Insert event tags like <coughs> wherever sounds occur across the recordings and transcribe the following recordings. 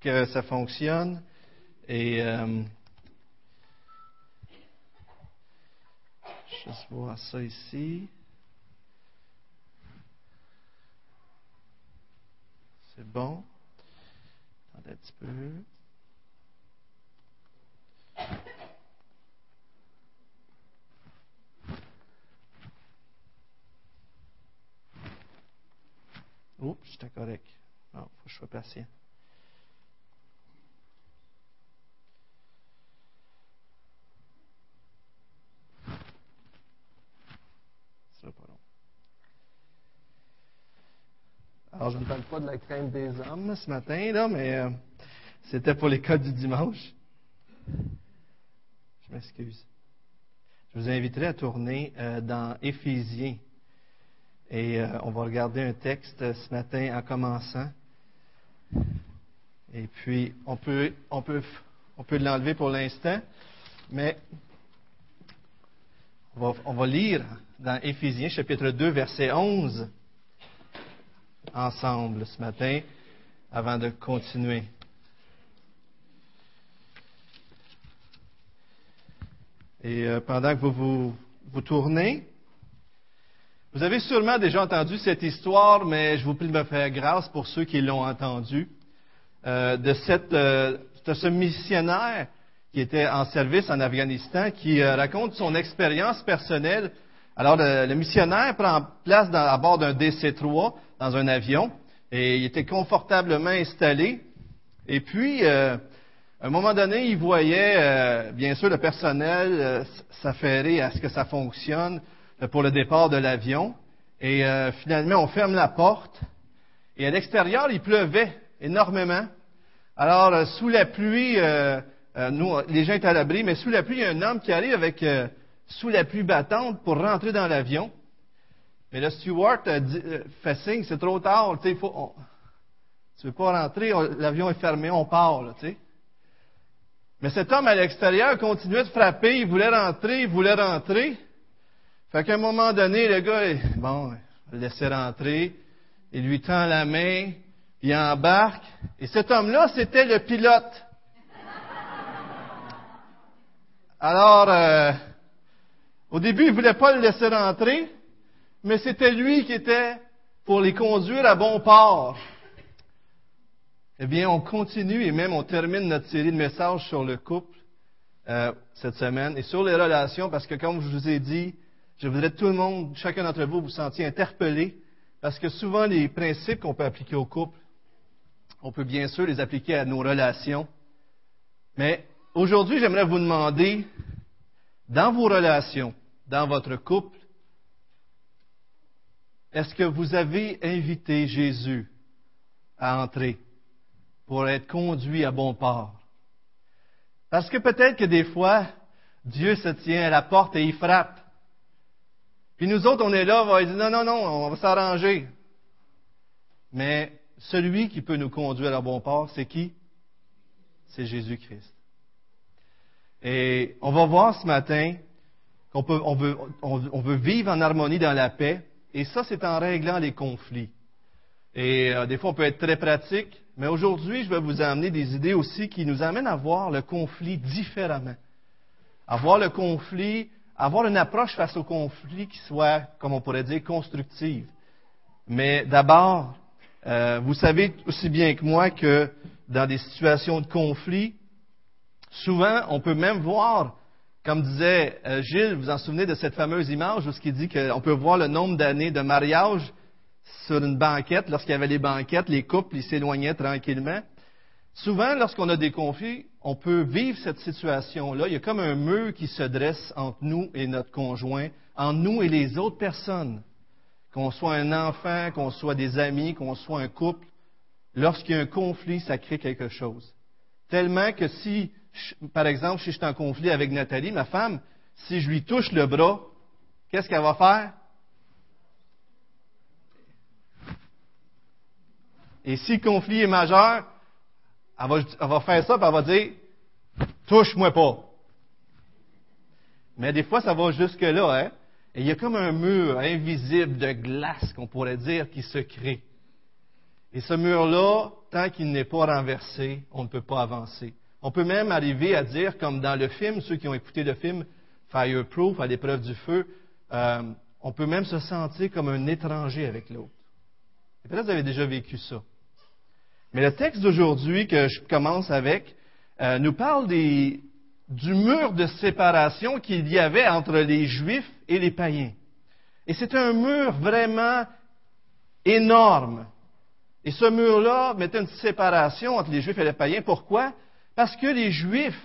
que ça fonctionne. Et euh, juste voir ça ici. C'est bon. Attendez un petit peu. Oups, j'étais correct. Non, faut que je sois patient. Ce sera pas long. Alors, je ne parle pas de la crainte des hommes ce matin, là, mais euh, c'était pour l'école du dimanche. Je m'excuse. Je vous inviterai à tourner euh, dans Éphésiens. Et euh, on va regarder un texte ce matin en commençant. Et puis, on peut, on peut, on peut l'enlever pour l'instant, mais on va, on va lire dans Éphésiens chapitre 2, verset 11, ensemble ce matin, avant de continuer. Et euh, pendant que vous, vous vous tournez, vous avez sûrement déjà entendu cette histoire, mais je vous prie de me faire grâce pour ceux qui l'ont entendue, euh, de, euh, de ce missionnaire qui était en service en Afghanistan, qui raconte son expérience personnelle. Alors, le, le missionnaire prend place dans- à bord d'un DC-3 dans un avion, et il était confortablement installé. Et puis, euh, à un moment donné, il voyait, euh, bien sûr, le personnel euh, s'affairer à ce que ça fonctionne euh, pour le départ de l'avion. Et euh, finalement, on ferme la porte. Et à l'extérieur, il pleuvait énormément. Alors, sous la pluie, nous, les gens étaient à l'abri, mais sous la pluie, il y a un homme qui arrive avec sous la pluie battante pour rentrer dans l'avion. Mais le steward dit- euh, fait signe, c'est trop tard, tu il tu veux pas rentrer, on- l'avion est fermé, on part, là. Mais cet homme à l'extérieur continuait de frapper, il voulait rentrer, il voulait rentrer. Fait qu'à un moment donné, le gars, il- bon, on va le laisser rentrer, il lui tend la main, il embarque, et cet homme-là, c'était le pilote. Alors, euh, au début, il voulait pas le laisser rentrer, mais c'était lui qui était pour les conduire à bon port. Eh bien, on continue et même on termine notre série de messages sur le couple euh, cette semaine et sur les relations parce que, comme je vous ai dit, je voudrais que tout le monde, chacun d'entre vous, vous sentiez interpellé parce que souvent les principes qu'on peut appliquer au couple, on peut bien sûr les appliquer à nos relations. Mais aujourd'hui, j'aimerais vous demander, dans vos relations, dans votre couple, est-ce que vous avez invité Jésus à entrer pour être conduit à bon port? Parce que peut-être que des fois, Dieu se tient à la porte et il frappe. Puis nous autres, on est là, on va dire non, non, non, on va s'arranger. Mais celui qui peut nous conduire à bon port, c'est qui? C'est Jésus-Christ. Et on va voir ce matin qu'on peut, on veut, veut vivre en harmonie dans la paix, et ça, c'est en réglant les conflits. Et euh, des fois, on peut être très pratique, mais aujourd'hui, je vais vous amener des idées aussi qui nous amènent à voir le conflit différemment. À voir le conflit, avoir une approche face au conflit qui soit, comme on pourrait dire, constructive. Mais d'abord, euh, vous savez aussi bien que moi que dans des situations de conflit, souvent, on peut même voir, comme disait euh, Gilles, vous vous en souvenez de cette fameuse image où ce dit qu'on peut voir le nombre d'années de mariage sur une banquette, lorsqu'il y avait les banquettes, les couples, s'éloignaient tranquillement. Souvent, lorsqu'on a des conflits, on peut vivre cette situation-là. Il y a comme un mur qui se dresse entre nous et notre conjoint, entre nous et les autres personnes. Qu'on soit un enfant, qu'on soit des amis, qu'on soit un couple. Lorsqu'il y a un conflit, ça crée quelque chose. Tellement que si, par exemple, si je suis en conflit avec Nathalie, ma femme, si je lui touche le bras, qu'est-ce qu'elle va faire? Et si le conflit est majeur, elle va, faire ça, puis elle va dire Touche-moi pas. Mais des fois, ça va jusque-là, hein? Et il y a comme un mur invisible de glace, qu'on pourrait dire, qui se crée. Et ce mur-là, tant qu'il n'est pas renversé, on ne peut pas avancer. On peut même arriver à dire, comme dans le film, ceux qui ont écouté le film Fireproof, à l'épreuve du feu, euh, on peut même se sentir comme un étranger avec l'autre. Peut-être que vous avez déjà vécu ça. Mais le texte d'aujourd'hui que je commence avec euh, nous parle du mur de séparation qu'il y avait entre les Juifs et les païens. Et c'est un mur vraiment énorme. Et ce mur-là mettait une séparation entre les Juifs et les païens. Pourquoi? Parce que les Juifs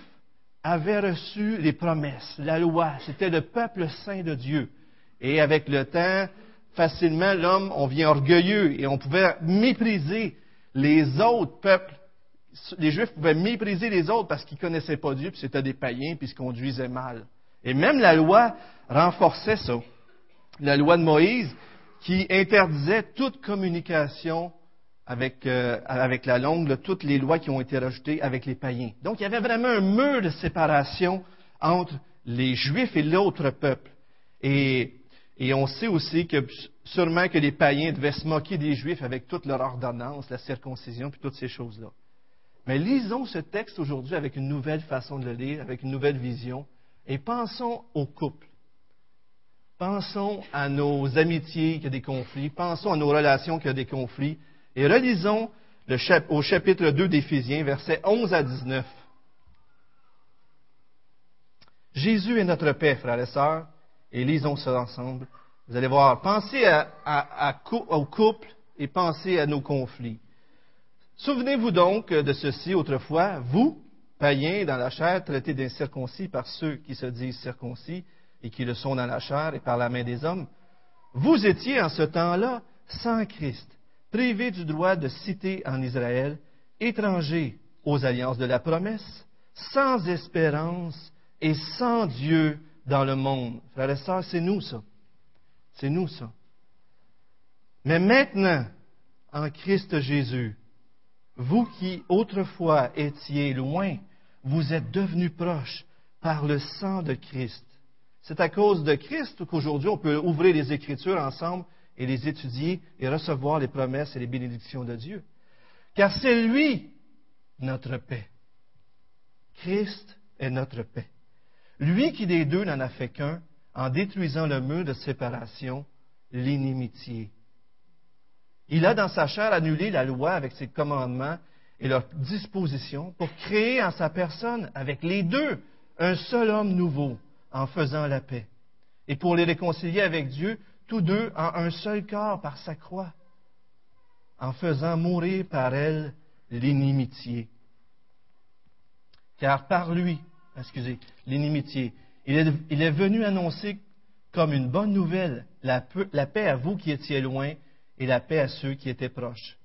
avaient reçu les promesses, la loi. C'était le peuple saint de Dieu. Et avec le temps, facilement, l'homme, on vient orgueilleux et on pouvait mépriser les autres peuples. Les Juifs pouvaient mépriser les autres parce qu'ils ne connaissaient pas Dieu, puis c'était des païens, puis ils se conduisaient mal. Et même la loi renforçait ça. La loi de Moïse qui interdisait toute communication avec, euh, avec la langue, toutes les lois qui ont été rajoutées avec les païens. Donc il y avait vraiment un mur de séparation entre les Juifs et l'autre peuple. Et et on sait aussi que sûrement que les païens devaient se moquer des Juifs avec toute leur ordonnance, la circoncision, puis toutes ces choses-là. Mais lisons ce texte aujourd'hui avec une nouvelle façon de le lire, avec une nouvelle vision, et pensons au couple. Pensons à nos amitiés qui ont des conflits, pensons à nos relations qui ont des conflits, et relisons au chapitre 2 d'Éphésiens, versets 11 à 19. Jésus est notre paix, frères et sœurs et lisons ça ensemble. Vous allez voir, pensez au couple et pensez à nos conflits. Souvenez-vous donc de ceci autrefois, vous, païens dans la chair, traités d'incirconcis par ceux qui se disent circoncis et qui le sont dans la chair et par la main des hommes, vous étiez en ce temps-là sans Christ, privés du droit de citer en Israël, étrangers aux alliances de la promesse, sans espérance et sans Dieu dans le monde. Frères et sœurs, c'est nous ça. C'est nous ça. Mais maintenant, en Christ Jésus, vous qui autrefois étiez loin, vous êtes devenus proches par le sang de Christ. C'est à cause de Christ qu'aujourd'hui on peut ouvrir les Écritures ensemble et les étudier et recevoir les promesses et les bénédictions de Dieu. Car c'est lui notre paix. Christ est notre paix. Lui qui des deux n'en a fait qu'un, en détruisant le mur de séparation, l'inimitié. Il a dans sa chair annulé la loi avec ses commandements et leurs dispositions pour créer en sa personne, avec les deux, un seul homme nouveau, en faisant la paix. Et pour les réconcilier avec Dieu, tous deux en un seul corps par sa croix, en faisant mourir par elle l'inimitié. Car par lui, excusez, l'inimitié. Il est, venu annoncer comme une bonne nouvelle la, paix à vous qui étiez loin et la paix à ceux qui étaient proches.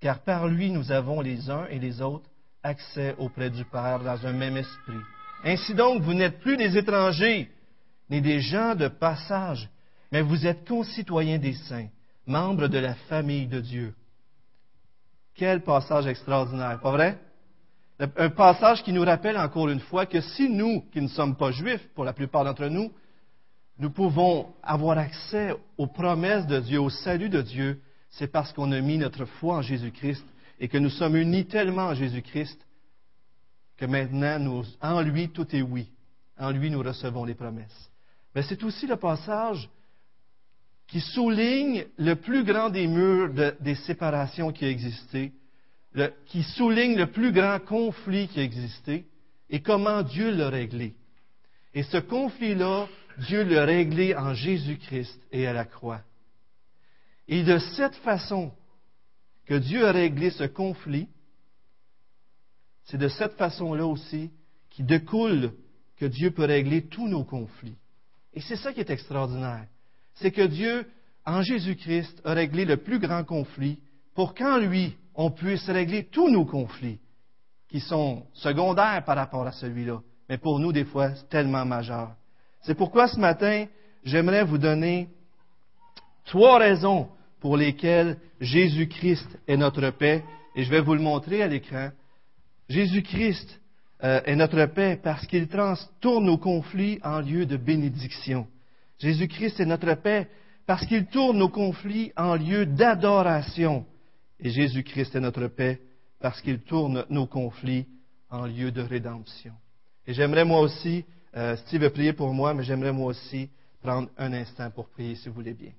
Car par lui, nous avons les uns et les autres accès auprès du Père dans un même esprit. Ainsi donc, vous n'êtes plus des étrangers, ni des gens de passage, mais vous êtes concitoyens des saints, membres de la famille de Dieu. Quel passage extraordinaire, pas vrai? Un passage qui nous rappelle encore une fois que si nous, qui ne sommes pas juifs, pour la plupart d'entre nous, nous pouvons avoir accès aux promesses de Dieu, au salut de Dieu, c'est parce qu'on a mis notre foi en Jésus-Christ et que nous sommes unis tellement en Jésus-Christ que maintenant, en lui, tout est oui. En lui, nous recevons les promesses. Mais c'est aussi le passage qui souligne le plus grand des murs des séparations qui a existé, qui souligne le plus grand conflit qui a existé et comment Dieu l'a réglé. Et ce conflit-là, Dieu l'a réglé en Jésus-Christ et à la croix. Et de cette façon que Dieu a réglé ce conflit, c'est de cette façon-là aussi qui découle que Dieu peut régler tous nos conflits. Et c'est ça qui est extraordinaire. C'est que Dieu, en Jésus-Christ, a réglé le plus grand conflit pour qu'en lui, on puisse régler tous nos conflits qui sont secondaires par rapport à celui-là, mais pour nous, des fois, tellement majeur. C'est pourquoi ce matin, j'aimerais vous donner trois raisons pour lesquelles Jésus-Christ est notre paix, et je vais vous le montrer à l'écran. Jésus-Christ euh, est notre paix parce qu'il tourne nos conflits en lieu de bénédiction. Jésus-Christ est notre paix parce qu'il tourne nos conflits en lieu d'adoration. Et Jésus-Christ est notre paix parce qu'il tourne nos conflits en lieu de rédemption. Et j'aimerais moi aussi, euh, Steve a prié pour moi, mais j'aimerais moi aussi prendre un instant pour prier, si vous voulez bien.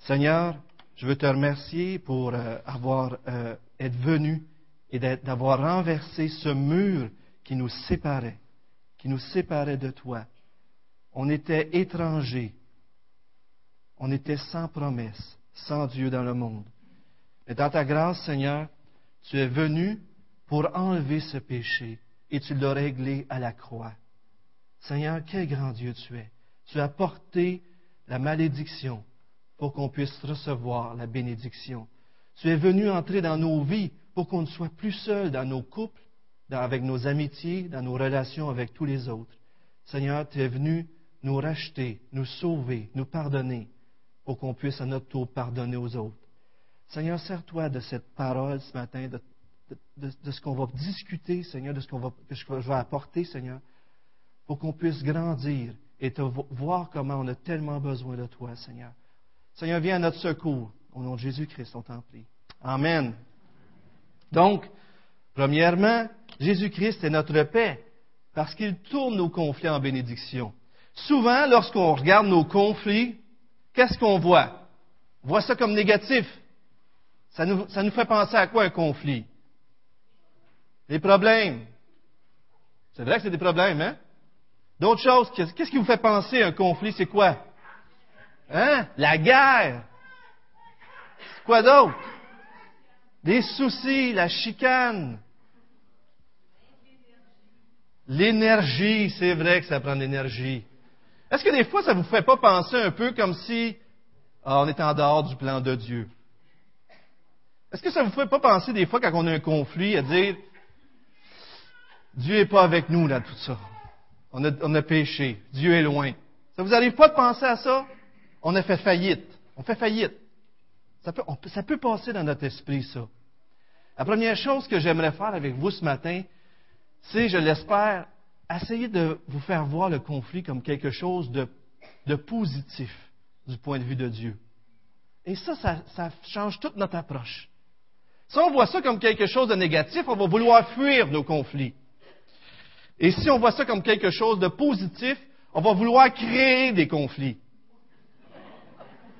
Seigneur, je veux te remercier pour euh, avoir euh, être venu et d'avoir renversé ce mur qui nous séparait, qui nous séparait de toi. On était étrangers, on était sans promesse, sans Dieu dans le monde. Et dans ta grâce, Seigneur, tu es venu pour enlever ce péché et tu l'as réglé à la croix. Seigneur, quel grand Dieu tu es. Tu as porté la malédiction pour qu'on puisse recevoir la bénédiction. Tu es venu entrer dans nos vies pour qu'on ne soit plus seul dans nos couples, avec nos amitiés, dans nos relations avec tous les autres. Seigneur, tu es venu nous racheter, nous sauver, nous pardonner, pour qu'on puisse à notre tour pardonner aux autres. Seigneur, sers-toi de cette parole ce matin, de, ce qu'on va discuter, Seigneur, de ce, qu'on va, que je vais apporter, Seigneur, pour qu'on puisse grandir et te voir comment on a tellement besoin de toi, Seigneur. Seigneur, viens à notre secours. Au nom de Jésus-Christ, on t'en prie. Amen. Donc, premièrement, Jésus-Christ est notre paix parce qu'il tourne nos conflits en bénédiction. Souvent, lorsqu'on regarde nos conflits, qu'est-ce qu'on voit? On voit ça comme négatif. Ça nous, fait penser à quoi un conflit? Les problèmes. C'est vrai que c'est des problèmes, hein? D'autres choses, qu'est-ce qui vous fait penser à un conflit? C'est quoi? Hein? La guerre. Quoi d'autre? Des soucis, la chicane. L'énergie, c'est vrai que ça prend de l'énergie. Est-ce que des fois, ça ne vous fait pas penser un peu comme si ah, on est en dehors du plan de Dieu? Est-ce que ça ne vous fait pas penser des fois quand on a un conflit à dire Dieu n'est pas avec nous dans tout ça? On a, on a péché. Dieu est loin. Ça vous arrive pas de penser à ça? On a fait faillite. On fait faillite. Ça peut, ça peut passer dans notre esprit, ça. La première chose que j'aimerais faire avec vous ce matin, c'est, je l'espère, essayer de vous faire voir le conflit comme quelque chose de, positif du point de vue de Dieu. Et ça, ça, ça, change toute notre approche. Si on voit ça comme quelque chose de négatif, on va vouloir fuir nos conflits. Et si on voit ça comme quelque chose de positif, on va vouloir créer des conflits.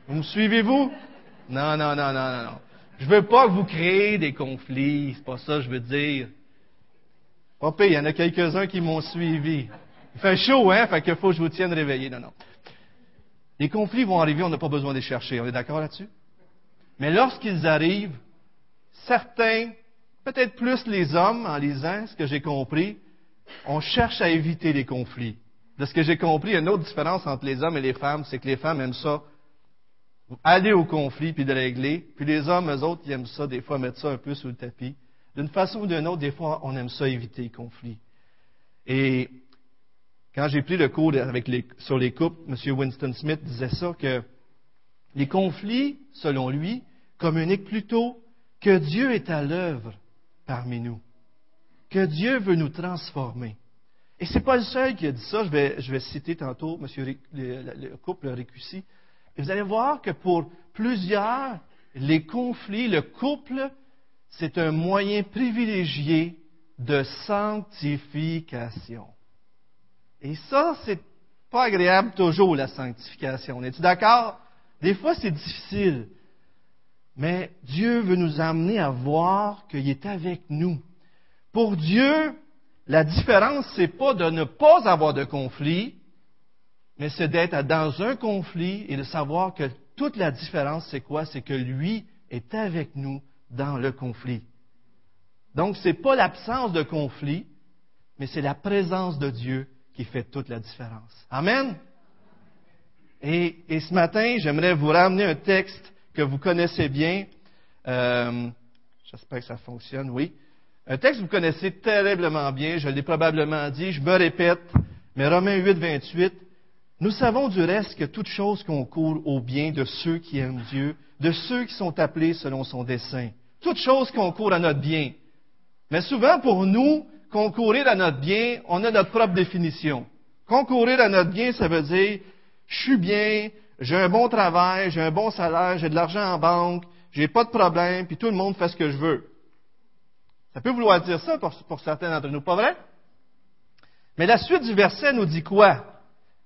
Vous me suivez-vous? Non, non, non, non, non, non. Je veux pas que vous créez des conflits. C'est pas ça que je veux dire. Papa, il y en a quelques-uns qui m'ont suivi. Il fait chaud, hein? Fait qu'il faut que je vous tienne réveillé. Non, non. Les conflits vont arriver, on n'a pas besoin de les chercher. On est d'accord là-dessus? Mais lorsqu'ils arrivent, certains, peut-être plus les hommes, en lisant ce que j'ai compris, on cherche à éviter les conflits. De ce que j'ai compris, une autre différence entre les hommes et les femmes, c'est que les femmes aiment ça aller au conflit puis de régler, puis les hommes, eux autres, ils aiment ça, des fois, mettre ça un peu sous le tapis. D'une façon ou d'une autre, des fois, on aime ça éviter les conflits. Et quand j'ai pris le cours sur les couples, M. Winston Smith disait ça, que les conflits, selon lui, communiquent plutôt que Dieu est à l'œuvre parmi nous que Dieu veut nous transformer. Et ce n'est pas le seul qui a dit ça. Je vais, je vais citer tantôt M. Le, couple Récussi. Et vous allez voir que pour plusieurs, les conflits, le couple, c'est un moyen privilégié de sanctification. Et ça, c'est pas agréable toujours, la sanctification. Es-tu d'accord? Des fois, c'est difficile. Mais Dieu veut nous amener à voir qu'il est avec nous. Pour Dieu, la différence, c'est pas de ne pas avoir de conflit, mais c'est d'être dans un conflit et de savoir que toute la différence, c'est quoi? C'est que lui est avec nous dans le conflit. Donc, ce n'est pas l'absence de conflit, mais c'est la présence de Dieu qui fait toute la différence. Amen? Et, ce matin, j'aimerais vous ramener un texte que vous connaissez bien. Euh, j'espère que ça fonctionne, oui. Un texte que vous connaissez terriblement bien, je l'ai probablement dit, je me répète, mais Romains 8, 28, nous savons du reste que toute chose concourt au bien de ceux qui aiment Dieu, de ceux qui sont appelés selon son dessein. Toute chose concourt à notre bien. Mais souvent, pour nous, concourir à notre bien, on a notre propre définition. Concourir à notre bien, ça veut dire, je suis bien, j'ai un bon travail, j'ai un bon salaire, j'ai de l'argent en banque, j'ai pas de problème, puis tout le monde fait ce que je veux. Ça peut vouloir dire ça pour, pour certains d'entre nous, pas vrai? Mais la suite du verset nous dit quoi?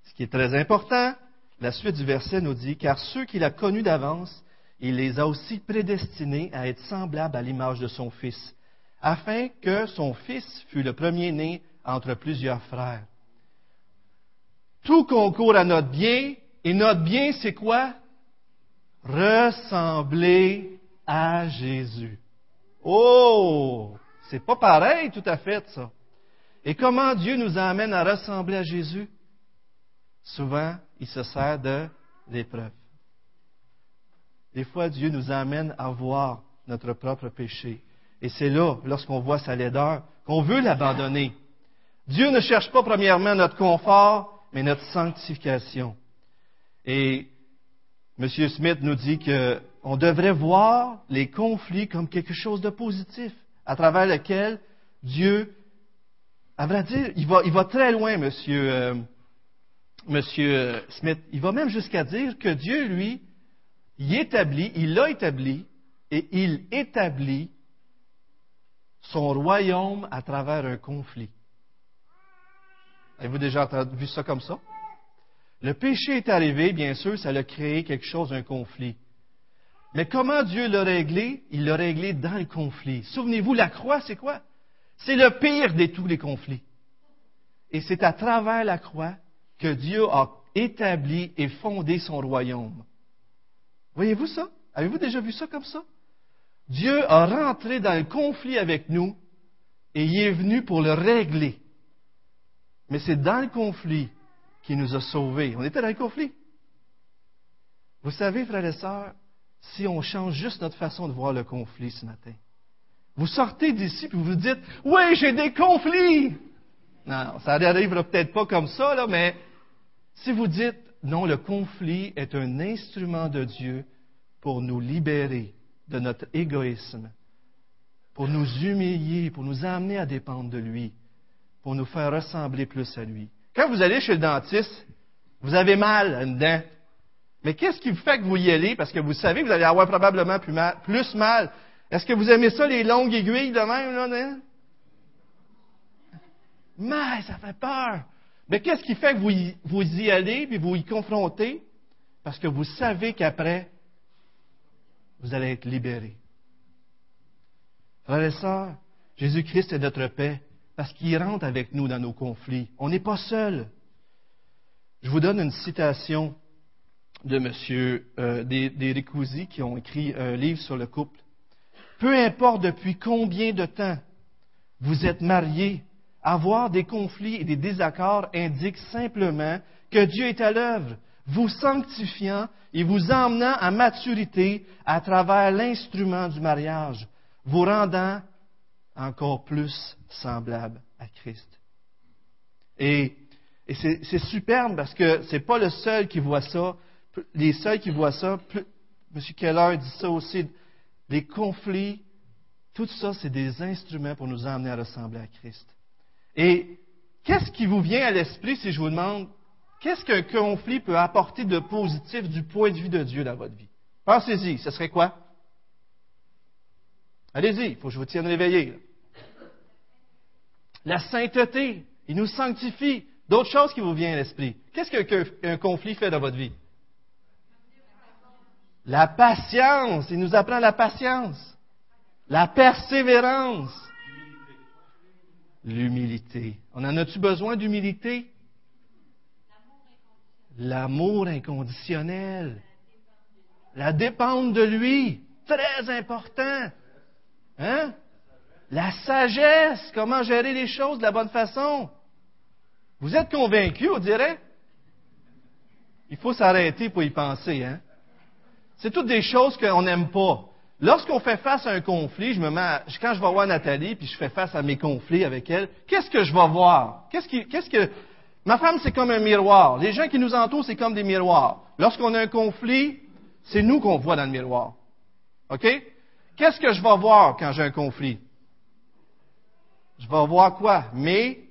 Ce qui est très important, la suite du verset nous dit, car ceux qu'il a connus d'avance, il les a aussi prédestinés à être semblables à l'image de son Fils, afin que son Fils fût le premier-né entre plusieurs frères. Tout concourt à notre bien, et notre bien, c'est quoi? Ressembler à Jésus. Oh! C'est pas pareil tout à fait, ça. Et comment Dieu nous amène à ressembler à Jésus? Souvent, il se sert de l'épreuve. Des fois, Dieu nous amène à voir notre propre péché. Et c'est là, lorsqu'on voit sa laideur, qu'on veut l'abandonner. Dieu ne cherche pas premièrement notre confort, mais notre sanctification. Et M. Smith nous dit qu'on devrait voir les conflits comme quelque chose de positif, à travers lequel Dieu, à vrai dire, il va, il va très loin, M. Euh, Smith. Il va même jusqu'à dire que Dieu, lui, il établit, il l'a établi, et il établit son royaume à travers un conflit. Avez-vous déjà vu ça comme ça? Le péché est arrivé, bien sûr, ça a créé quelque chose, un conflit. Mais comment Dieu l'a réglé? Il l'a réglé dans le conflit. Souvenez-vous, la croix, c'est quoi? C'est le pire de tous les conflits. Et c'est à travers la croix que Dieu a établi et fondé son royaume. Voyez-vous ça? Avez-vous déjà vu ça comme ça? Dieu a rentré dans le conflit avec nous et il est venu pour le régler. Mais c'est dans le conflit qu'il nous a sauvés. On était dans le conflit. Vous savez, frères et sœurs, si on change juste notre façon de voir le conflit ce matin, vous sortez d'ici et vous vous dites, oui, j'ai des conflits. Non, ça n'arrivera peut-être pas comme ça, là, mais si vous dites, non, le conflit est un instrument de Dieu pour nous libérer de notre égoïsme, pour nous humilier, pour nous amener à dépendre de lui, pour nous faire ressembler plus à lui. Quand vous allez chez le dentiste, vous avez mal à dent. Mais qu'est-ce qui vous fait que vous y allez? Parce que vous savez que vous allez avoir probablement plus mal. Plus mal. Est-ce que vous aimez ça, les longues aiguilles de même? Là, mais ça fait peur. Mais qu'est-ce qui fait que vous y, vous y allez puis vous y confrontez? Parce que vous savez qu'après, vous allez être libérés. Frères et sœurs, Jésus-Christ est notre paix parce qu'il rentre avec nous dans nos conflits. On n'est pas seul. Je vous donne une citation de M. Euh, des, des qui ont écrit un livre sur le couple. Peu importe depuis combien de temps vous êtes mariés, avoir des conflits et des désaccords indique simplement que Dieu est à l'œuvre, vous sanctifiant et vous emmenant à maturité à travers l'instrument du mariage, vous rendant encore plus semblable à Christ. Et, c'est superbe parce que ce n'est pas le seul qui voit ça. Les seuls qui voient ça, M. Keller dit ça aussi, les conflits, tout ça, c'est des instruments pour nous emmener à ressembler à Christ. Et qu'est-ce qui vous vient à l'esprit si je vous demande qu'est-ce qu'un conflit peut apporter de positif du point de vue de Dieu dans votre vie? Pensez-y, ce serait quoi? Allez-y, il faut que je vous tienne réveillé. La sainteté, il nous sanctifie. D'autres choses qui vous viennent à l'esprit. Qu'est-ce qu'un conflit fait dans votre vie? La patience, il nous apprend la patience. La persévérance l'humilité. On en a-tu besoin d'humilité? L'amour inconditionnel. La dépendre de lui. Très important. Hein? La sagesse. Comment gérer les choses de la bonne façon? Vous êtes convaincu, on dirait? Il faut s'arrêter pour y penser, hein? C'est toutes des choses qu'on n'aime pas. Lorsqu'on fait face à un conflit, je me mets, quand je vais voir Nathalie, puis je fais face à mes conflits avec elle, qu'est-ce que je vais voir? Qu'est-ce, que, ma femme, c'est comme un miroir. Les gens qui nous entourent, c'est comme des miroirs. Lorsqu'on a un conflit, c'est nous qu'on voit dans le miroir. OK? Qu'est-ce que je vais voir quand j'ai un conflit? Je vais voir quoi? Mes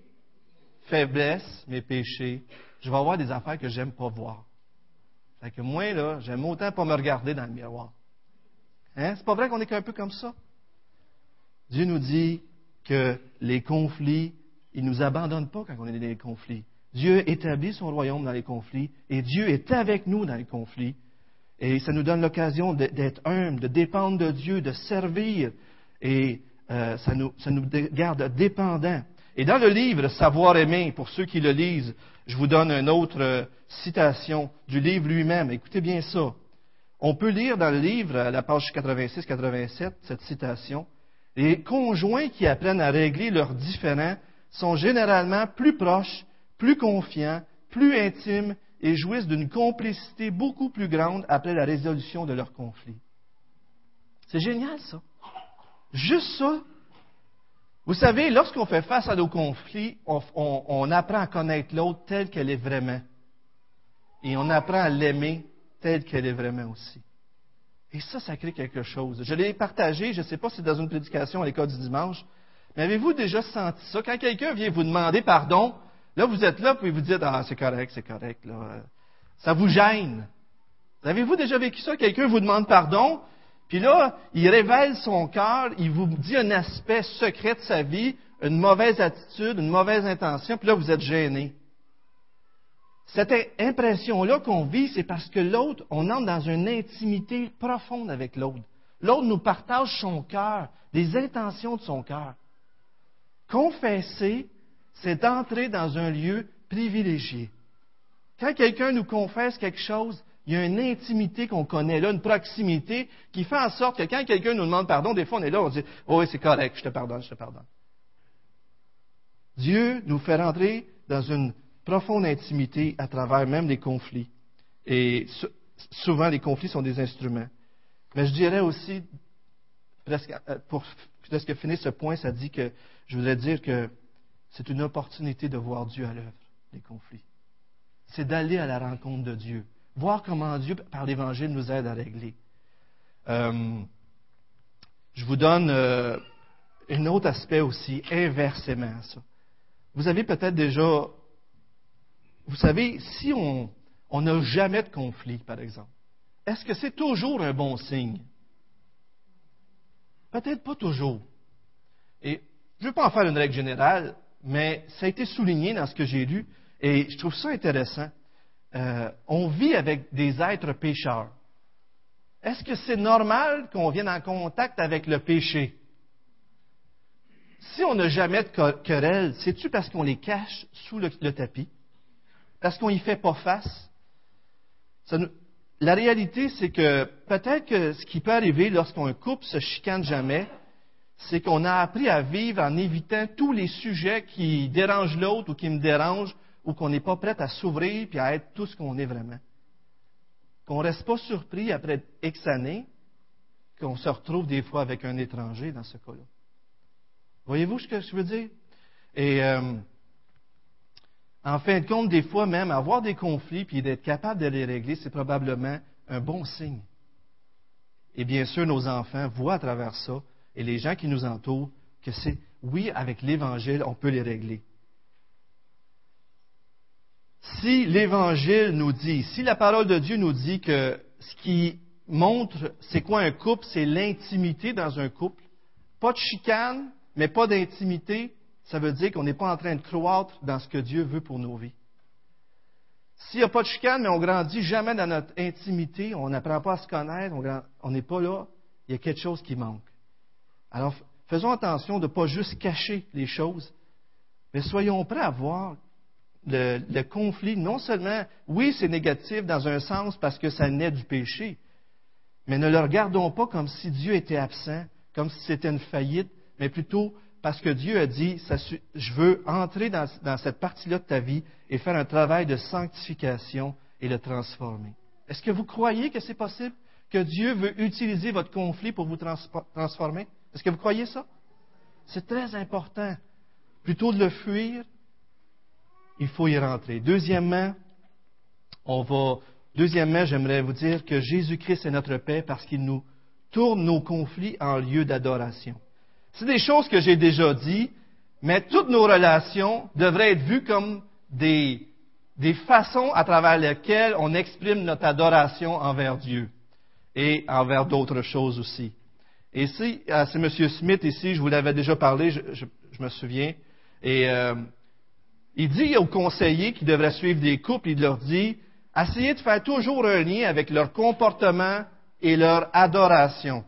faiblesses, mes péchés. Je vais voir des affaires que j'aime pas voir. Fait que moi, là, j'aime autant pas me regarder dans le miroir. Hein? C'est pas vrai qu'on est qu'un peu comme ça? Dieu nous dit que les conflits, il ne nous abandonne pas quand on est dans les conflits. Dieu établit son royaume dans les conflits et Dieu est avec nous dans les conflits. Et ça nous donne l'occasion d'être humble, de dépendre de Dieu, de servir. Et euh, ça, nous, ça nous garde dépendants. Et dans le livre Savoir aimer, pour ceux qui le lisent, je vous donne une autre euh, citation du livre lui-même. Écoutez bien ça. On peut lire dans le livre, à la page 86-87, cette citation. Les conjoints qui apprennent à régler leurs différends sont généralement plus proches, plus confiants, plus intimes et jouissent d'une complicité beaucoup plus grande après la résolution de leurs conflits. C'est génial, ça. Juste ça. Vous savez, lorsqu'on fait face à nos conflits, on, apprend à connaître l'autre tel qu'elle est vraiment. Et on apprend à l'aimer tel qu'elle est vraiment aussi. Et ça, ça crée quelque chose. Je l'ai partagé, je ne sais pas si c'est dans une prédication à l'école du dimanche, mais avez-vous déjà senti ça? Quand quelqu'un vient vous demander pardon, là, vous êtes là, puis vous dites, ah, c'est correct, c'est correct, là. Ça vous gêne. Avez-vous déjà vécu ça? Quelqu'un vous demande pardon, puis là, il révèle son cœur, il vous dit un aspect secret de sa vie, une mauvaise attitude, une mauvaise intention, puis là, vous êtes gêné. Cette impression-là qu'on vit, c'est parce que l'autre, on entre dans une intimité profonde avec l'autre. L'autre nous partage son cœur, des intentions de son cœur. Confesser, c'est entrer dans un lieu privilégié. Quand quelqu'un nous confesse quelque chose, il y a une intimité qu'on connaît là, une proximité qui fait en sorte que quand quelqu'un nous demande pardon, des fois on est là, on dit Oh oui, c'est correct, je te pardonne, je te pardonne. Dieu nous fait rentrer dans une profonde intimité à travers même les conflits. Et souvent, les conflits sont des instruments. Mais je dirais aussi, presque, euh, pour presque finir ce point, ça dit que je voudrais dire que c'est une opportunité de voir Dieu à l'œuvre, les conflits. C'est d'aller à la rencontre de Dieu, voir comment Dieu, par l'Évangile, nous aide à régler. Euh, je vous donne euh, un autre aspect aussi, inversément ça. Vous avez peut-être déjà vous savez, si on n'a jamais de conflit, par exemple, est-ce que c'est toujours un bon signe? Peut-être pas toujours. Et je ne veux pas en faire une règle générale, mais ça a été souligné dans ce que j'ai lu, et je trouve ça intéressant. Euh, on vit avec des êtres pécheurs. Est-ce que c'est normal qu'on vienne en contact avec le péché? Si on n'a jamais de querelle, c'est-tu parce qu'on les cache sous le tapis? Parce qu'on n'y fait pas face. la réalité, c'est que peut-être que ce qui peut arriver lorsqu'un couple se chicane jamais, c'est qu'on a appris à vivre en évitant tous les sujets qui dérangent l'autre ou qui me dérangent, ou qu'on n'est pas prêt à s'ouvrir puis à être tout ce qu'on est vraiment. Qu'on ne reste pas surpris après X années qu'on se retrouve des fois avec un étranger dans ce cas-là. Voyez-vous ce que je veux dire? Et euh, en fin de compte, des fois même, avoir des conflits puis d'être capable de les régler, c'est probablement un bon signe. Et bien sûr, nos enfants voient à travers ça, et les gens qui nous entourent, que c'est, oui, avec l'Évangile, on peut les régler. Si l'Évangile nous dit, si la parole de Dieu nous dit que ce qui montre c'est quoi un couple, c'est l'intimité dans un couple, pas de chicane, mais pas d'intimité, ça veut dire qu'on n'est pas en train de croître dans ce que Dieu veut pour nos vies. S'il n'y a pas de chicane, mais on grandit jamais dans notre intimité, on n'apprend pas à se connaître, on n'est pas là, il y a quelque chose qui manque. Alors, faisons attention de ne pas juste cacher les choses, mais soyons prêts à voir le, le conflit. Non seulement, oui, c'est négatif dans un sens parce que ça naît du péché, mais ne le regardons pas comme si Dieu était absent, comme si c'était une faillite, mais plutôt parce que Dieu a dit, je veux entrer dans, cette partie-là de ta vie et faire un travail de sanctification et le transformer. Est-ce que vous croyez que c'est possible que Dieu veut utiliser votre conflit pour vous transformer? Est-ce que vous croyez ça? C'est très important. Plutôt de le fuir, il faut y rentrer. Deuxièmement, on va, deuxièmement, j'aimerais vous dire que Jésus-Christ est notre paix parce qu'il nous tourne nos conflits en lieu d'adoration. C'est des choses que j'ai déjà dit, mais toutes nos relations devraient être vues comme des, des façons à travers lesquelles on exprime notre adoration envers Dieu et envers d'autres choses aussi. Et c'est M. Smith ici, je vous l'avais déjà parlé, je, me souviens. Et euh, il dit aux conseillers qui devraient suivre des couples, il leur dit, essayez de faire toujours un lien avec leur comportement et leur adoration.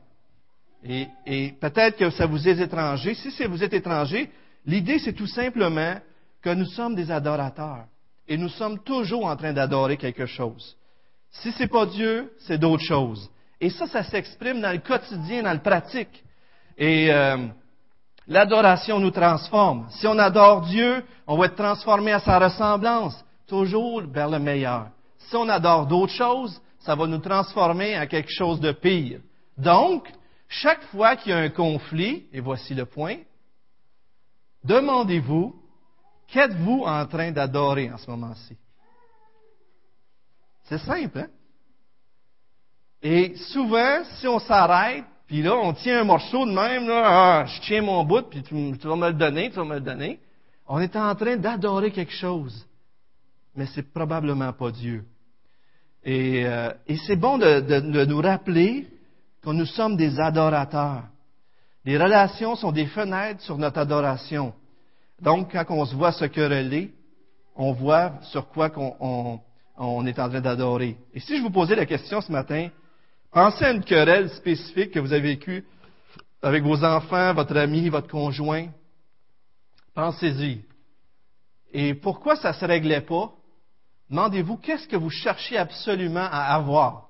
Et, et peut-être que ça vous est étranger. Si vous êtes étranger, l'idée c'est tout simplement que nous sommes des adorateurs. Et nous sommes toujours en train d'adorer quelque chose. Si ce n'est pas Dieu, c'est d'autres choses. Et ça, ça s'exprime dans le quotidien, dans le pratique. Et euh, l'adoration nous transforme. Si on adore Dieu, on va être transformé à sa ressemblance, toujours vers le meilleur. Si on adore d'autres choses, ça va nous transformer en quelque chose de pire. Donc, chaque fois qu'il y a un conflit, et voici le point, demandez-vous, qu'êtes-vous en train d'adorer en ce moment-ci? C'est simple, hein? Et souvent, si on s'arrête, puis là, on tient un morceau de même, là, ah, je tiens mon bout, puis tu, vas me le donner, tu vas me le donner, on est en train d'adorer quelque chose. Mais c'est probablement pas Dieu. Et, euh, c'est bon de, nous rappeler que nous sommes des adorateurs. Les relations sont des fenêtres sur notre adoration. Donc, quand on se voit se quereller, on voit sur quoi on, on est en train d'adorer. Et si je vous posais la question ce matin, pensez à une querelle spécifique que vous avez vécue avec vos enfants, votre ami, votre conjoint. Pensez-y. Et pourquoi ça ne se réglait pas? Demandez-vous qu'est-ce que vous cherchez absolument à avoir?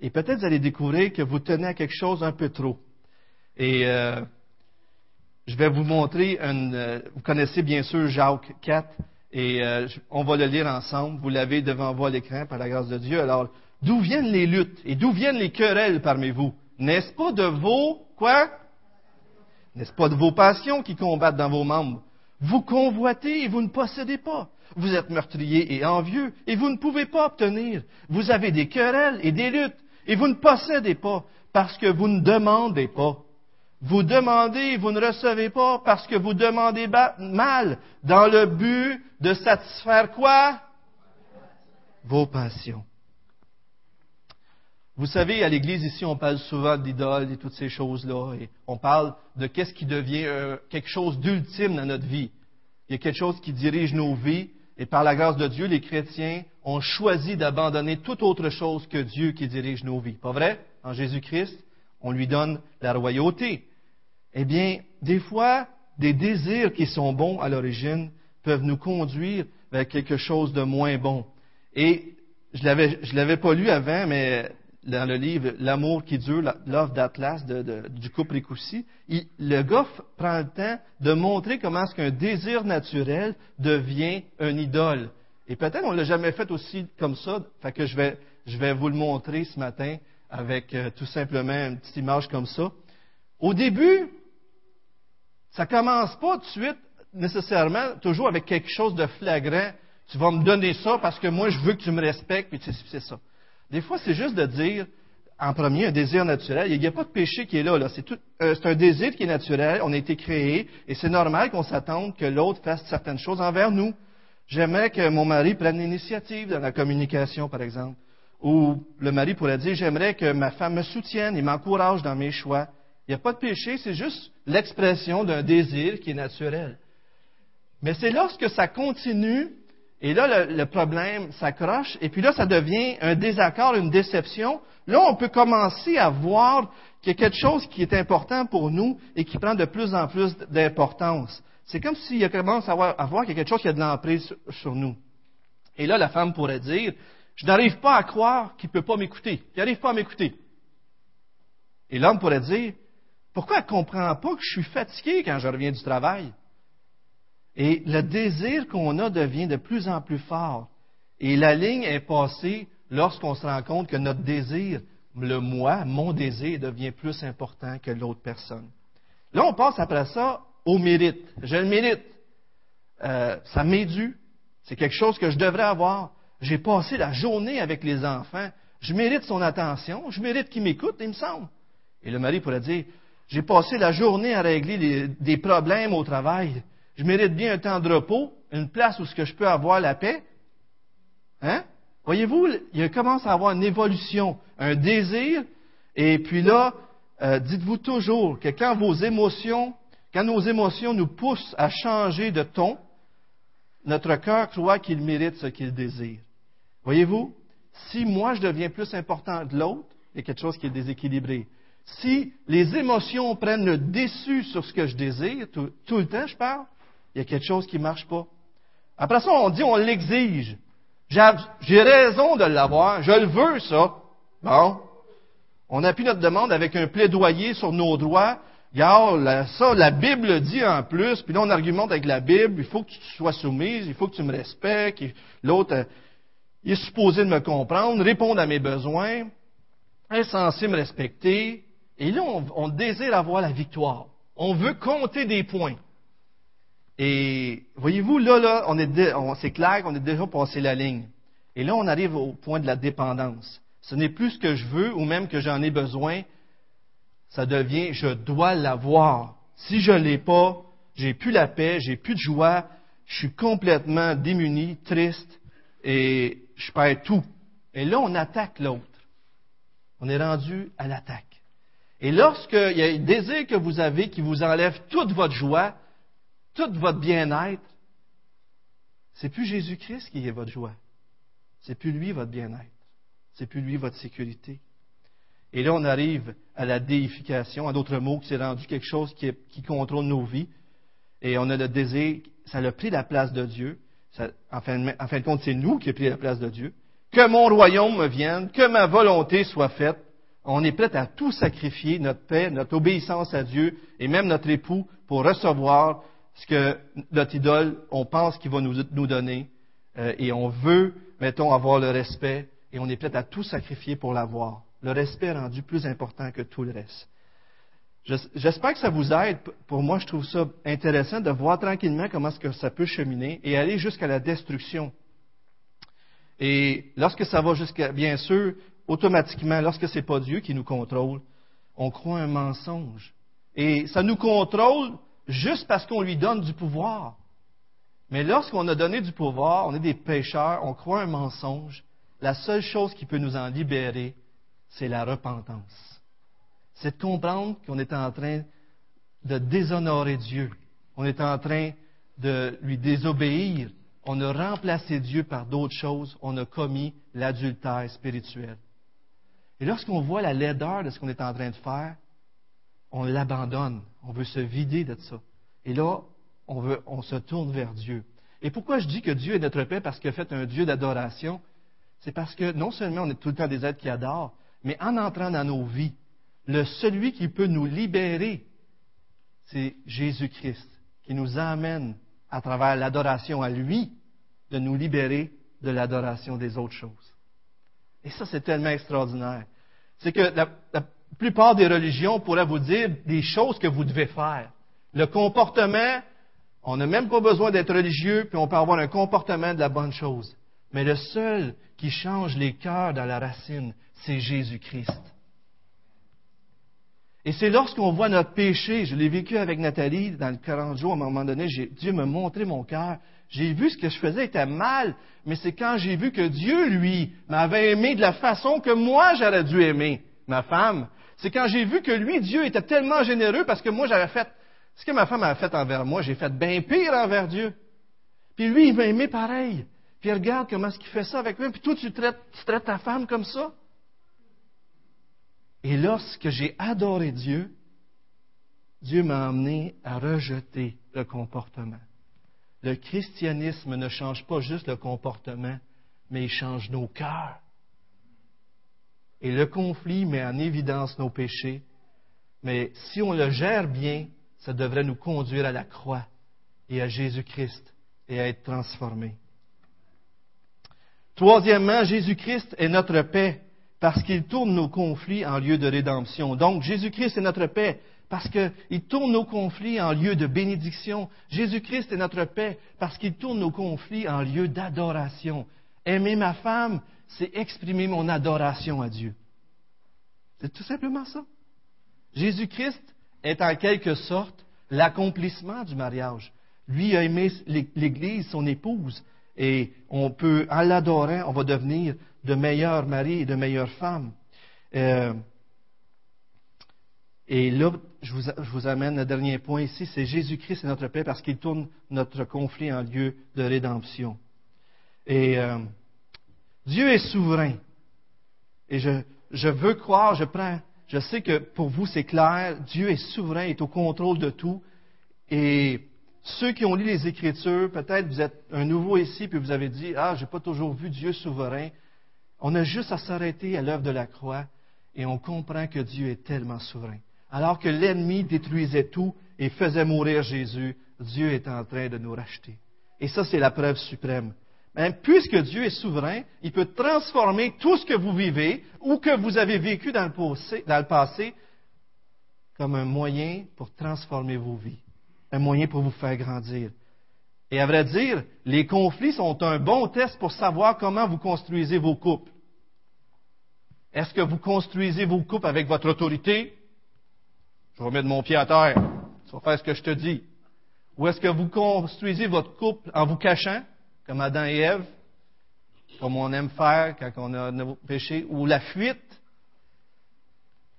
Et peut-être vous allez découvrir que vous tenez à quelque chose un peu trop. Et euh, je vais vous montrer une. Euh, vous connaissez bien sûr Jacques 4. Et euh, on va le lire ensemble. Vous l'avez devant vous à l'écran par la grâce de Dieu. Alors, d'où viennent les luttes et d'où viennent les querelles parmi vous? N'est-ce pas de vos quoi? N'est-ce pas de vos passions qui combattent dans vos membres? Vous convoitez et vous ne possédez pas. Vous êtes meurtrier et envieux et vous ne pouvez pas obtenir. Vous avez des querelles et des luttes et vous ne possédez pas parce que vous ne demandez pas. Vous demandez, vous ne recevez pas parce que vous demandez mal dans le but de satisfaire quoi? Vos passions. Vous savez, à l'Église ici, on parle souvent d'idoles et toutes ces choses-là, et on parle de qu'est-ce qui devient euh, quelque chose d'ultime dans notre vie. Il y a quelque chose qui dirige nos vies, et par la grâce de Dieu, les chrétiens ont choisi d'abandonner toute autre chose que Dieu qui dirige nos vies. Pas vrai? En Jésus-Christ, on lui donne la royauté. Eh bien, des fois, des désirs qui sont bons à l'origine peuvent nous conduire vers quelque chose de moins bon. Et je l'avais, l'avais pas lu avant, mais dans le livre L'amour qui dure, l'offre d'Atlas du couple Ricoussi, le gars prend le temps de montrer comment est-ce qu'un désir naturel devient un idole. Et peut-être on l'a jamais fait aussi comme ça, fait que je vais, je vais vous le montrer ce matin avec euh, tout simplement une petite image comme ça. Au début, ça commence pas tout de suite nécessairement toujours avec quelque chose de flagrant. Tu vas me donner ça parce que moi je veux que tu me respectes, puis c'est ça. Des fois, c'est juste de dire, en premier, un désir naturel. Il n'y a pas de péché qui est là. Euh, c'est, un désir qui est naturel. On a été créé et c'est normal qu'on s'attende que l'autre fasse certaines choses envers nous. J'aimerais que mon mari prenne l'initiative dans la communication, par exemple. Ou le mari pourrait dire, j'aimerais que ma femme me soutienne et m'encourage dans mes choix. Il n'y a pas de péché, c'est juste l'expression d'un désir qui est naturel. Mais c'est lorsque ça continue, et là le, problème s'accroche, et puis là ça devient un désaccord, une déception, là on peut commencer à voir qu'il y a quelque chose qui est important pour nous et qui prend de plus en plus d'importance. C'est comme s'il y a commence à voir, qu'il y a quelque chose qui a de l'emprise sur, nous. Et là la femme pourrait dire, je n'arrive pas à croire qu'il ne peut pas m'écouter. Il n'arrive pas à m'écouter. Et l'homme pourrait dire, pourquoi elle ne comprend pas que je suis fatigué quand je reviens du travail? Et le désir qu'on a devient de plus en plus fort. Et la ligne est passée lorsqu'on se rend compte que notre désir, le moi, mon désir, devient plus important que l'autre personne. Là, on passe après ça au mérite. Je le mérite. Euh, ça m'est dû. C'est quelque chose que je devrais avoir. J'ai passé la journée avec les enfants. Je mérite son attention. Je mérite qu'il m'écoute, il me semble. Et le mari pourrait dire, j'ai passé la journée à régler des problèmes au travail. Je mérite bien un temps de repos, une place où ce que je peux avoir la paix. Hein? Voyez-vous, il commence à avoir une évolution, un désir, Et puis là, euh, dites-vous toujours que quand vos émotions, quand nos émotions nous poussent à changer de ton, notre cœur croit qu'il mérite ce qu'il désire. Voyez-vous, si moi je deviens plus important que l'autre, il y a quelque chose qui est déséquilibré. Si les émotions prennent le dessus sur ce que je désire, tout, le temps je parle, il y a quelque chose qui ne marche pas. Après ça, on dit, on l'exige. J'ai raison de l'avoir, je le veux, ça. Bon. On appuie notre demande avec un plaidoyer sur nos droits. Regarde, ça, la Bible dit en plus, puis là, on argumente avec la Bible, il faut que tu sois soumise, il faut que tu me respectes, l'autre, euh, est supposé de me comprendre, répondre à mes besoins, est censé me respecter. Et là, on désire avoir la victoire. On veut compter des points. Et voyez-vous, là, là, on est, c'est clair qu'on est déjà passé la ligne. Et là, on arrive au point de la dépendance. Ce n'est plus ce que je veux ou même que j'en ai besoin. Ça devient je dois l'avoir. Si je ne l'ai pas, j'ai plus la paix, j'ai plus de joie, je suis complètement démuni, triste et je perds tout. Et là, on attaque l'autre. On est rendu à l'attaque. Et lorsqu'il y a un désir que vous avez qui vous enlève toute votre joie, tout votre bien-être, c'est plus Jésus-Christ qui est votre joie. C'est plus lui votre bien-être. C'est plus lui votre sécurité. Et là, on arrive à la déification, à d'autres mots, c'est rendu quelque chose qui, contrôle nos vies. Et on a le désir, ça a pris la place de Dieu. en, fin, de compte, c'est nous qui avons pris la place de Dieu. Que mon royaume me vienne, que ma volonté soit faite. On est prêt à tout sacrifier, notre paix, notre obéissance à Dieu et même notre époux pour recevoir ce que notre idole, on pense qu'il va nous, donner, euh, et on veut, mettons, avoir le respect, et on est prêt à tout sacrifier pour l'avoir. Le respect est rendu plus important que tout le reste. J'espère que ça vous aide. Pour moi, je trouve ça intéressant de voir tranquillement comment ce que ça peut cheminer et aller jusqu'à la destruction. Et lorsque ça va jusqu'à, bien sûr, automatiquement, lorsque c'est pas Dieu qui nous contrôle, on croit un mensonge. Et ça nous contrôle juste parce qu'on lui donne du pouvoir. Mais lorsqu'on a donné du pouvoir, on est des pécheurs, on croit un mensonge, la seule chose qui peut nous en libérer, c'est la repentance. C'est de comprendre qu'on est en train de déshonorer Dieu. On est en train de lui désobéir. On a remplacé Dieu par d'autres choses. On a commis l'adultère spirituel. Et lorsqu'on voit la laideur de ce qu'on est en train de faire, on l'abandonne. On veut se vider de ça. Et là, on, veut, on se tourne vers Dieu. Et pourquoi je dis que Dieu est notre paix? Parce qu'il a fait un Dieu d'adoration? C'est parce que non seulement on est tout le temps des êtres qui adorent, mais en entrant dans nos vies, le celui qui peut nous libérer, c'est Jésus-Christ, qui nous amène à travers l'adoration à lui, de nous libérer de l'adoration des autres choses. Et ça, c'est tellement extraordinaire. C'est que la, la plupart des religions pourraient vous dire des choses que vous devez faire. Le comportement, on n'a même pas besoin d'être religieux, puis on peut avoir un comportement de la bonne chose. Mais le seul qui change les cœurs dans la racine, c'est Jésus-Christ. Et c'est lorsqu'on voit notre péché, je l'ai vécu avec Nathalie dans le 40 jours, à un moment donné, Dieu m'a montré mon cœur. J'ai vu ce que je faisais était mal, mais c'est quand j'ai vu que Dieu, lui, m'avait aimé de la façon que moi j'aurais dû aimer ma femme, c'est quand j'ai vu que lui, Dieu, était tellement généreux parce que moi, j'avais fait ce que ma femme avait fait envers moi, j'ai fait bien pire envers Dieu. Puis lui, il m'a aimé pareil. Puis regarde comment est-ce qu'il fait ça avec moi. Puis toi, tu traites, tu traites ta femme comme ça. Et lorsque j'ai adoré Dieu, Dieu m'a amené à rejeter le comportement. Le christianisme ne change pas juste le comportement, mais il change nos cœurs. Et le conflit met en évidence nos péchés, mais si on le gère bien, ça devrait nous conduire à la croix et à Jésus-Christ et à être transformés. Troisièmement, Jésus-Christ est notre paix parce qu'il tourne nos conflits en lieu de rédemption. Donc, Jésus-Christ est notre paix parce qu'il tourne nos conflits en lieu de bénédiction. Jésus-Christ est notre paix parce qu'il tourne nos conflits en lieu d'adoration. Aimer ma femme, c'est exprimer mon adoration à Dieu. C'est tout simplement ça. Jésus-Christ est en quelque sorte l'accomplissement du mariage. Lui a aimé l'Église, son épouse, et on peut, en l'adorant, on va devenir de meilleurs maris et de meilleures femmes. Euh, Et là, je vous, amène le dernier point ici, c'est Jésus-Christ et notre paix parce qu'il tourne notre conflit en lieu de rédemption. Et euh, Dieu est souverain. Et je, je veux croire, je prends, je sais que pour vous c'est clair, Dieu est souverain, est au contrôle de tout. Et ceux qui ont lu les Écritures, peut-être vous êtes un nouveau ici, puis vous avez dit, ah, j'ai pas toujours vu Dieu souverain. On a juste à s'arrêter à l'œuvre de la croix et on comprend que Dieu est tellement souverain. Alors que l'ennemi détruisait tout et faisait mourir Jésus, Dieu est en train de nous racheter. Et ça, c'est la preuve suprême. Mais puisque Dieu est souverain, il peut transformer tout ce que vous vivez ou que vous avez vécu dans le passé, dans le passé comme un moyen pour transformer vos vies, un moyen pour vous faire grandir. Et à vrai dire, les conflits sont un bon test pour savoir comment vous construisez vos couples. Est-ce que vous construisez vos couples avec votre autorité? Je vais mettre mon pied à terre. Tu vas faire ce que je te dis. Ou est-ce que vous construisez votre couple en vous cachant, comme Adam et Ève, comme on aime faire quand on a nos ou la fuite?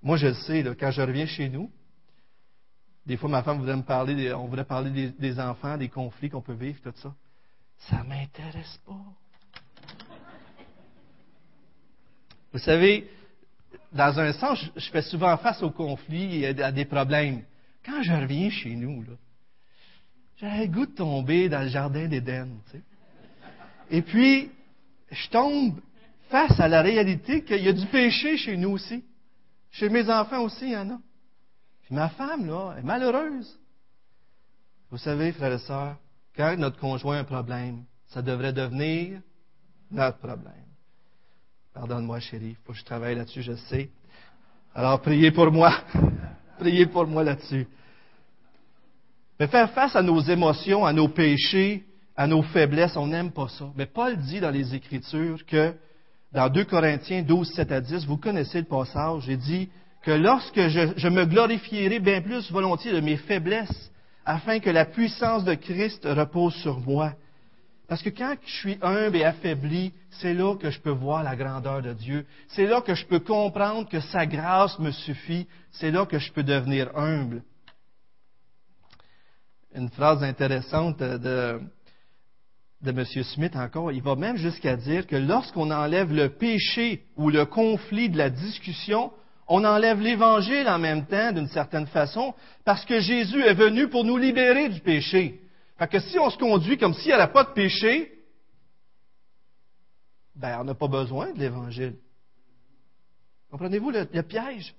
Moi, je le sais, quand je reviens chez nous, des fois, ma femme voudrait me parler, on voudrait parler des, des enfants, des conflits qu'on peut vivre, tout ça. Ça m'intéresse pas. Vous savez, dans un sens, je fais souvent face aux conflits et à des problèmes. Quand je reviens chez nous, là, le goût de tomber dans le jardin d'Éden. Tu sais. Et puis, je tombe face à la réalité qu'il y a du péché chez nous aussi. Chez mes enfants aussi, il y en a. Puis ma femme, là, est malheureuse. Vous savez, frères et sœurs, quand notre conjoint a un problème, ça devrait devenir notre problème. Pardonne-moi, chérie, faut que je travaille là-dessus, je sais. Alors, priez pour moi. <laughs> priez pour moi là-dessus. Mais faire face à nos émotions, à nos péchés, à nos faiblesses, on n'aime pas ça. Mais Paul dit dans les Écritures que, dans 2 Corinthiens 12, 7 à 10, vous connaissez le passage, il dit que lorsque je, je me glorifierai bien plus volontiers de mes faiblesses, afin que la puissance de Christ repose sur moi. Parce que quand je suis humble et affaibli, c'est là que je peux voir la grandeur de Dieu. C'est là que je peux comprendre que sa grâce me suffit. C'est là que je peux devenir humble. Une phrase intéressante de, de M. Smith encore, il va même jusqu'à dire que lorsqu'on enlève le péché ou le conflit de la discussion, on enlève l'Évangile en même temps, d'une certaine façon, parce que Jésus est venu pour nous libérer du péché. Fait que si on se conduit comme s'il n'y avait pas de péché, ben, on n'a pas besoin de l'Évangile. Comprenez-vous le, le, piège?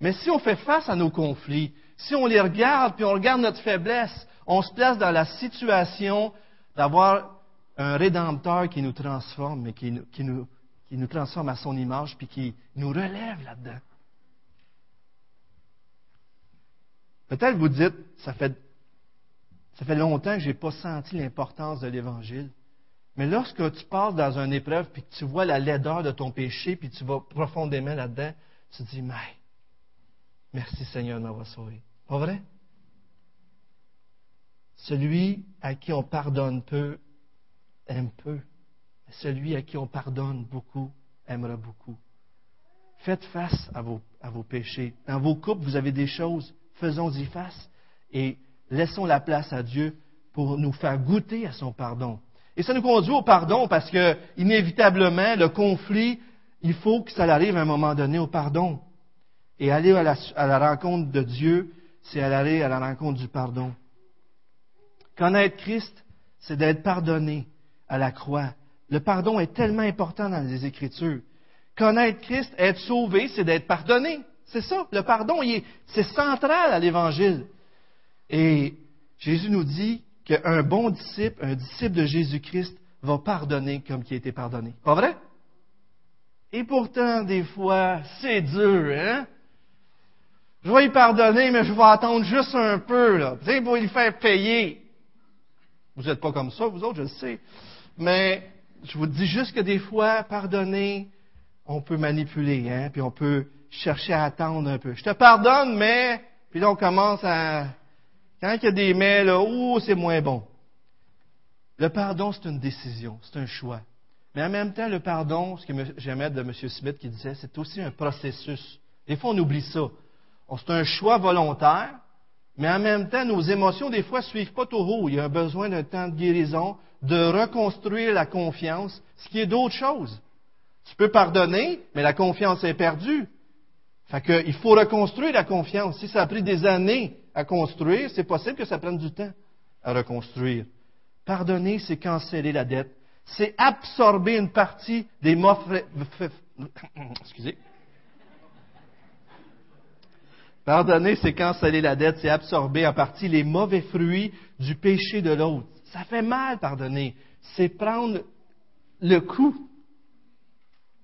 Mais si on fait face à nos conflits, si on les regarde, puis on regarde notre faiblesse, on se place dans la situation d'avoir un rédempteur qui nous transforme, mais qui qui nous, qui nous transforme à son image, puis qui nous relève là-dedans. Peut-être vous dites, ça fait ça fait longtemps que je n'ai pas senti l'importance de l'Évangile. Mais lorsque tu passes dans une épreuve, puis que tu vois la laideur de ton péché, puis tu vas profondément là-dedans, tu te dis, mais, merci Seigneur de m'avoir sauvé. Pas vrai? Celui à qui on pardonne peu, aime peu. Celui à qui on pardonne beaucoup, aimera beaucoup. Faites face à vos, à vos péchés. Dans vos couples, vous avez des choses, faisons-y face. Et laissons la place à Dieu pour nous faire goûter à son pardon. Et ça nous conduit au pardon parce que, inévitablement, le conflit, il faut que ça arrive à un moment donné au pardon. Et aller à la, à la rencontre de Dieu, c'est aller à la rencontre du pardon. Connaître Christ, c'est d'être pardonné à la croix. Le pardon est tellement important dans les Écritures. Connaître Christ, être sauvé, c'est d'être pardonné. C'est ça. Le pardon, c'est central à l'Évangile. Et Jésus nous dit qu'un bon disciple, un disciple de Jésus-Christ, va pardonner comme qui a été pardonné. Pas vrai? Et pourtant, des fois, c'est dur, hein? Je vais y pardonner, mais je vais attendre juste un peu, là. pour lui faire payer. Vous n'êtes pas comme ça, vous autres, je le sais. Mais je vous dis juste que des fois, pardonner, on peut manipuler, hein? Puis on peut chercher à attendre un peu. Je te pardonne, mais... Puis là, on commence à quand il y a des mais, là, ouh, c'est moins bon. Le pardon, c'est une décision, c'est un choix. Mais en même temps, le pardon, ce que j'aimais de M. Smith qui disait, c'est aussi un processus. Des fois, on oublie ça. C'est un choix volontaire, mais en même temps, nos émotions, des fois, ne suivent pas toujours. Il y a un besoin d'un temps de guérison, de reconstruire la confiance, ce qui est d'autre chose. Tu peux pardonner, mais la confiance est perdue. Fait que, il faut reconstruire la confiance. Si ça a pris des années à construire, c'est possible que ça prenne du temps à reconstruire. Pardonner, c'est canceller la dette. C'est absorber une partie des mauvais... <coughs> Excusez. Pardonner, c'est canceller la dette, c'est absorber en partie les mauvais fruits du péché de l'autre. Ça fait mal, pardonner. C'est prendre le coup,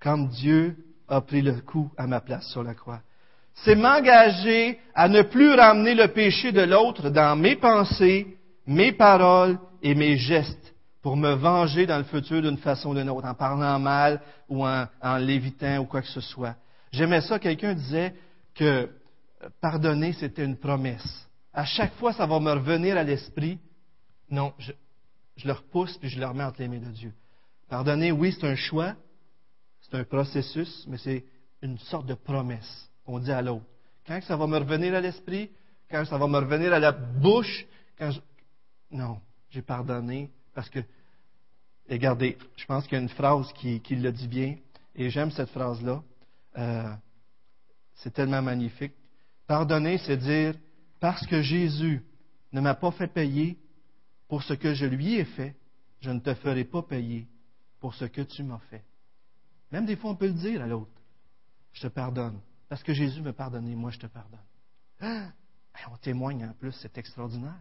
comme Dieu a pris le coup à ma place sur la croix. C'est m'engager à ne plus ramener le péché de l'autre dans mes pensées, mes paroles et mes gestes pour me venger dans le futur d'une façon ou d'une autre, en parlant mal ou en, lévitant ou quoi que ce soit. J'aimais ça, quelqu'un disait que pardonner, c'était une promesse. À chaque fois, ça va me revenir à l'esprit. Non, je, le repousse puis je le remets entre les mains de Dieu. Pardonner, oui, c'est un choix, c'est un processus, mais c'est une sorte de promesse qu'on dit à l'autre. Quand ça va me revenir à l'esprit, quand ça va me revenir à la bouche, quand je... Non, j'ai pardonné parce que, regardez, je pense qu'il y a une phrase qui, le dit bien, et j'aime cette phrase-là. Euh, c'est tellement magnifique. Pardonner, c'est dire, parce que Jésus ne m'a pas fait payer pour ce que je lui ai fait, je ne te ferai pas payer pour ce que tu m'as fait. Même des fois, on peut le dire à l'autre. Je te pardonne. Parce que Jésus m'a pardonné, moi je te pardonne. Ah! on témoigne en plus, c'est extraordinaire.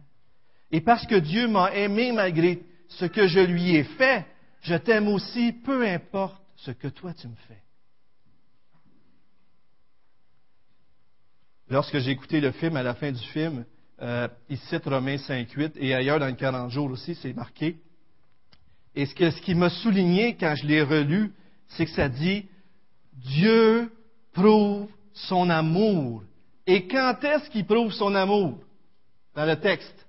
Et parce que Dieu m'a aimé malgré ce que je lui ai fait, je t'aime aussi, peu importe ce que toi tu me fais. Lorsque j'ai écouté le film, à la fin du film, euh, il cite Romains 5.8 et ailleurs dans le 40 jours aussi, c'est marqué. Et ce, ce qui m'a souligné quand je l'ai relu, c'est que ça dit Dieu prouve son amour. Et quand est-ce qu'il prouve son amour? Dans le texte.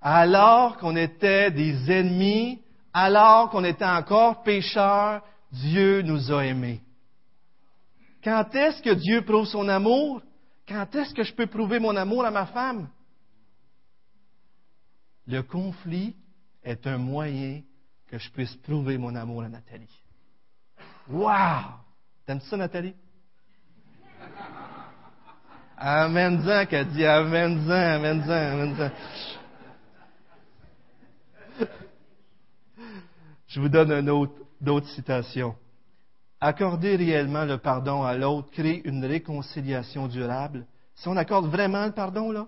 Alors qu'on était des ennemis, alors qu'on était encore pécheurs, Dieu nous a aimés. Quand est-ce que Dieu prouve son amour? Quand est-ce que je peux prouver mon amour à ma femme? Le conflit est un moyen que je puisse prouver mon amour à Nathalie. Wow! T'aimes ça, Nathalie? Amen-en, qu'a dit Amen-en, Amen-en, Amen-en. Je vous donne une autre, d'autres citations. Accorder réellement le pardon à l'autre crée une réconciliation durable. Si on accorde vraiment le pardon, là,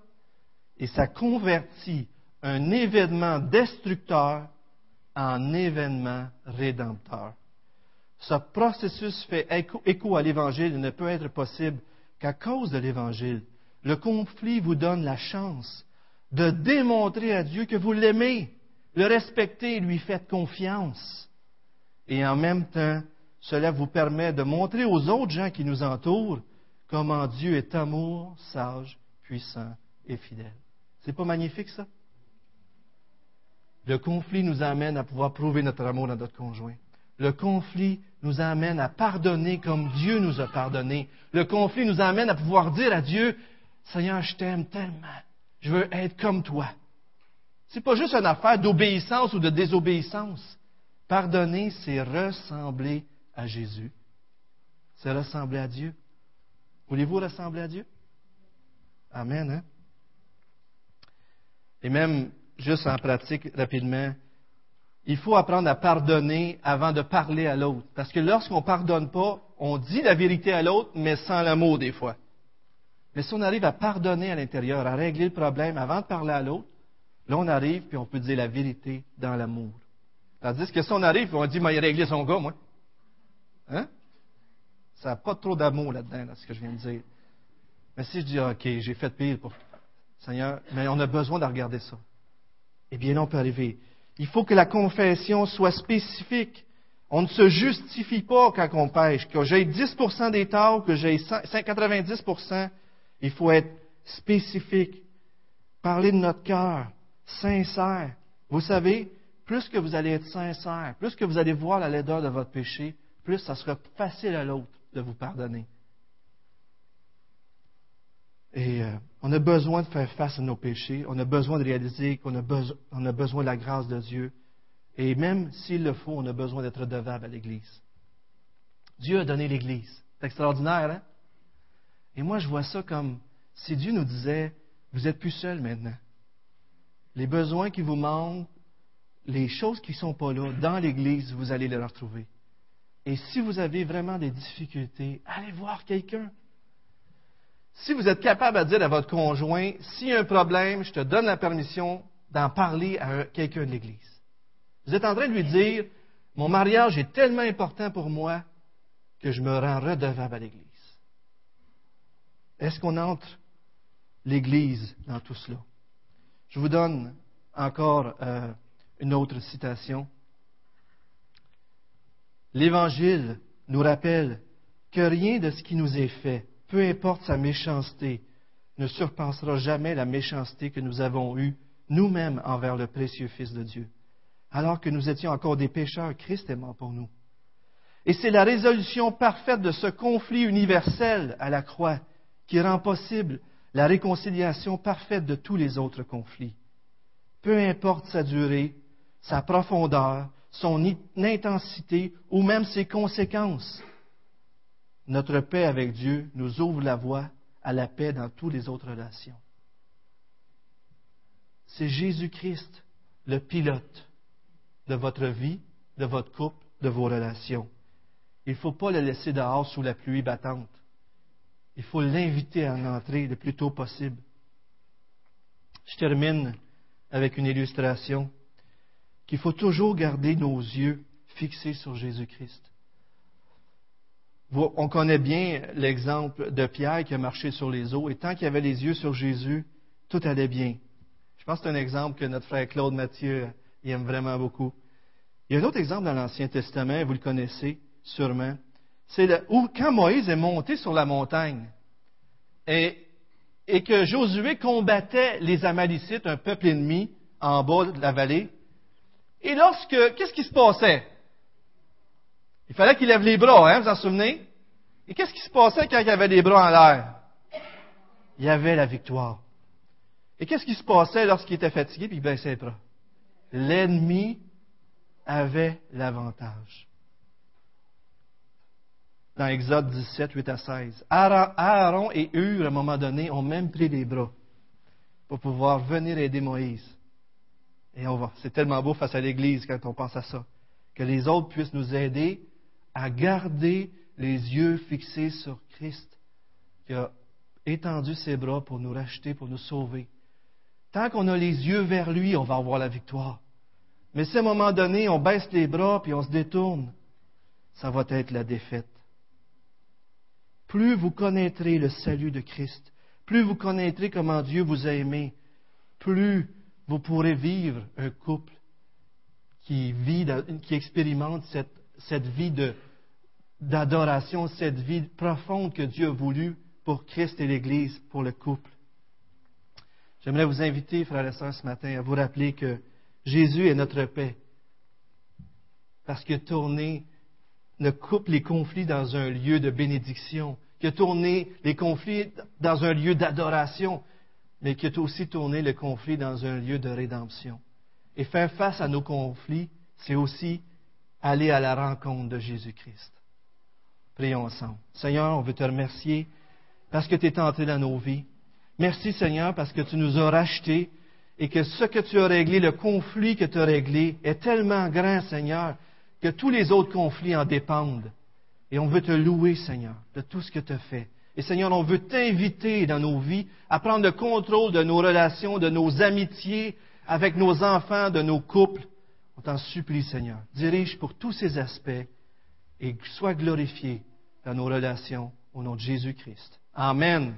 et ça convertit un événement destructeur en événement rédempteur. Ce processus fait écho, à l'Évangile et ne peut être possible qu'à cause de l'Évangile. Le conflit vous donne la chance de démontrer à Dieu que vous l'aimez, le respectez et lui faites confiance. Et en même temps, cela vous permet de montrer aux autres gens qui nous entourent comment Dieu est amour, sage, puissant et fidèle. C'est pas magnifique ça? Le conflit nous amène à pouvoir prouver notre amour à notre conjoint. Le conflit nous amène à pardonner comme Dieu nous a pardonné. Le conflit nous amène à pouvoir dire à Dieu, Seigneur, je t'aime tellement. Je veux être comme toi. Ce n'est pas juste une affaire d'obéissance ou de désobéissance. Pardonner, c'est ressembler à Jésus. C'est ressembler à Dieu. Voulez-vous ressembler à Dieu? Amen. Hein? Et même, juste en pratique rapidement, il faut apprendre à pardonner avant de parler à l'autre. Parce que lorsqu'on ne pardonne pas, on dit la vérité à l'autre, mais sans l'amour des fois. Mais si on arrive à pardonner à l'intérieur, à régler le problème avant de parler à l'autre, là on arrive puis on peut dire la vérité dans l'amour. Tandis que si on arrive et on dit, moi, il a réglé son gars, moi. Hein? Ça n'a pas trop d'amour là-dedans, dans ce que je viens de dire. Mais si je dis, OK, j'ai fait pire pour Seigneur, mais on a besoin de regarder ça. Eh bien, là, on peut arriver. Il faut que la confession soit spécifique. On ne se justifie pas quand on pêche. Que j'ai 10% des torts, que j'ai 90% il faut être spécifique. Parler de notre cœur, sincère. Vous savez, plus que vous allez être sincère, plus que vous allez voir la laideur de votre péché, plus ça sera facile à l'autre de vous pardonner. Et euh, on a besoin de faire face à nos péchés. On a besoin de réaliser qu'on a, a besoin de la grâce de Dieu. Et même s'il le faut, on a besoin d'être redevable à l'Église. Dieu a donné l'Église. C'est extraordinaire, hein? Et moi, je vois ça comme si Dieu nous disait, vous êtes plus seul maintenant. Les besoins qui vous manquent, les choses qui ne sont pas là, dans l'Église, vous allez les retrouver. Et si vous avez vraiment des difficultés, allez voir quelqu'un. Si vous êtes capable de dire à votre conjoint, s'il y a un problème, je te donne la permission d'en parler à quelqu'un de l'Église. Vous êtes en train de lui dire, mon mariage est tellement important pour moi que je me rends redevable à l'Église. Est-ce qu'on entre l'Église dans tout cela? Je vous donne encore euh, une autre citation. L'Évangile nous rappelle que rien de ce qui nous est fait, peu importe sa méchanceté, ne surpassera jamais la méchanceté que nous avons eue nous-mêmes envers le précieux Fils de Dieu. Alors que nous étions encore des pécheurs, Christ est mort pour nous. Et c'est la résolution parfaite de ce conflit universel à la croix qui rend possible la réconciliation parfaite de tous les autres conflits. Peu importe sa durée, sa profondeur, son intensité ou même ses conséquences, notre paix avec Dieu nous ouvre la voie à la paix dans toutes les autres relations. C'est Jésus-Christ, le pilote de votre vie, de votre couple, de vos relations. Il ne faut pas le laisser dehors sous la pluie battante. Il faut l'inviter à en entrer le plus tôt possible. Je termine avec une illustration qu'il faut toujours garder nos yeux fixés sur Jésus-Christ. On connaît bien l'exemple de Pierre qui a marché sur les eaux, et tant qu'il avait les yeux sur Jésus, tout allait bien. Je pense que c'est un exemple que notre frère Claude Mathieu aime vraiment beaucoup. Il y a un autre exemple dans l'Ancien Testament, vous le connaissez sûrement c'est où quand Moïse est monté sur la montagne et, et que Josué combattait les Amalicites, un peuple ennemi, en bas de la vallée, et lorsque, qu'est-ce qui se passait? Il fallait qu'il lève les bras, hein, vous en souvenez? Et qu'est-ce qui se passait quand il avait les bras en l'air? Il y avait la victoire. Et qu'est-ce qui se passait lorsqu'il était fatigué et il baissait les bras? L'ennemi avait l'avantage dans Exode 17, 8 à 16. Aaron et Hur, à un moment donné, ont même pris les bras pour pouvoir venir aider Moïse. Et on va. C'est tellement beau face à l'Église quand on pense à ça. Que les autres puissent nous aider à garder les yeux fixés sur Christ, qui a étendu ses bras pour nous racheter, pour nous sauver. Tant qu'on a les yeux vers lui, on va avoir la victoire. Mais si à un moment donné, on baisse les bras puis on se détourne, ça va être la défaite plus vous connaîtrez le salut de Christ, plus vous connaîtrez comment Dieu vous a aimé, plus vous pourrez vivre un couple qui vit, qui expérimente cette, cette vie d'adoration, cette vie profonde que Dieu a voulu pour Christ et l'Église, pour le couple. J'aimerais vous inviter, frères et sœurs, ce matin, à vous rappeler que Jésus est notre paix. Parce qu'il a tourné ne coupe les conflits dans un lieu de bénédiction, qui a tourné les conflits dans un lieu d'adoration, mais qui a aussi tourné le conflit dans un lieu de rédemption. Et faire face à nos conflits, c'est aussi aller à la rencontre de Jésus-Christ. Prions ensemble. Seigneur, on veut te remercier parce que tu es entré dans nos vies. Merci Seigneur parce que tu nous as rachetés et que ce que tu as réglé, le conflit que tu as réglé, est tellement grand, Seigneur, que tous les autres conflits en dépendent. Et on veut te louer, Seigneur, de tout ce que tu as fait. Et Seigneur, on veut t'inviter dans nos vies à prendre le contrôle de nos relations, de nos amitiés avec nos enfants, de nos couples. On t'en supplie, Seigneur. Dirige pour tous ces aspects et sois glorifié dans nos relations au nom de Jésus-Christ. Amen.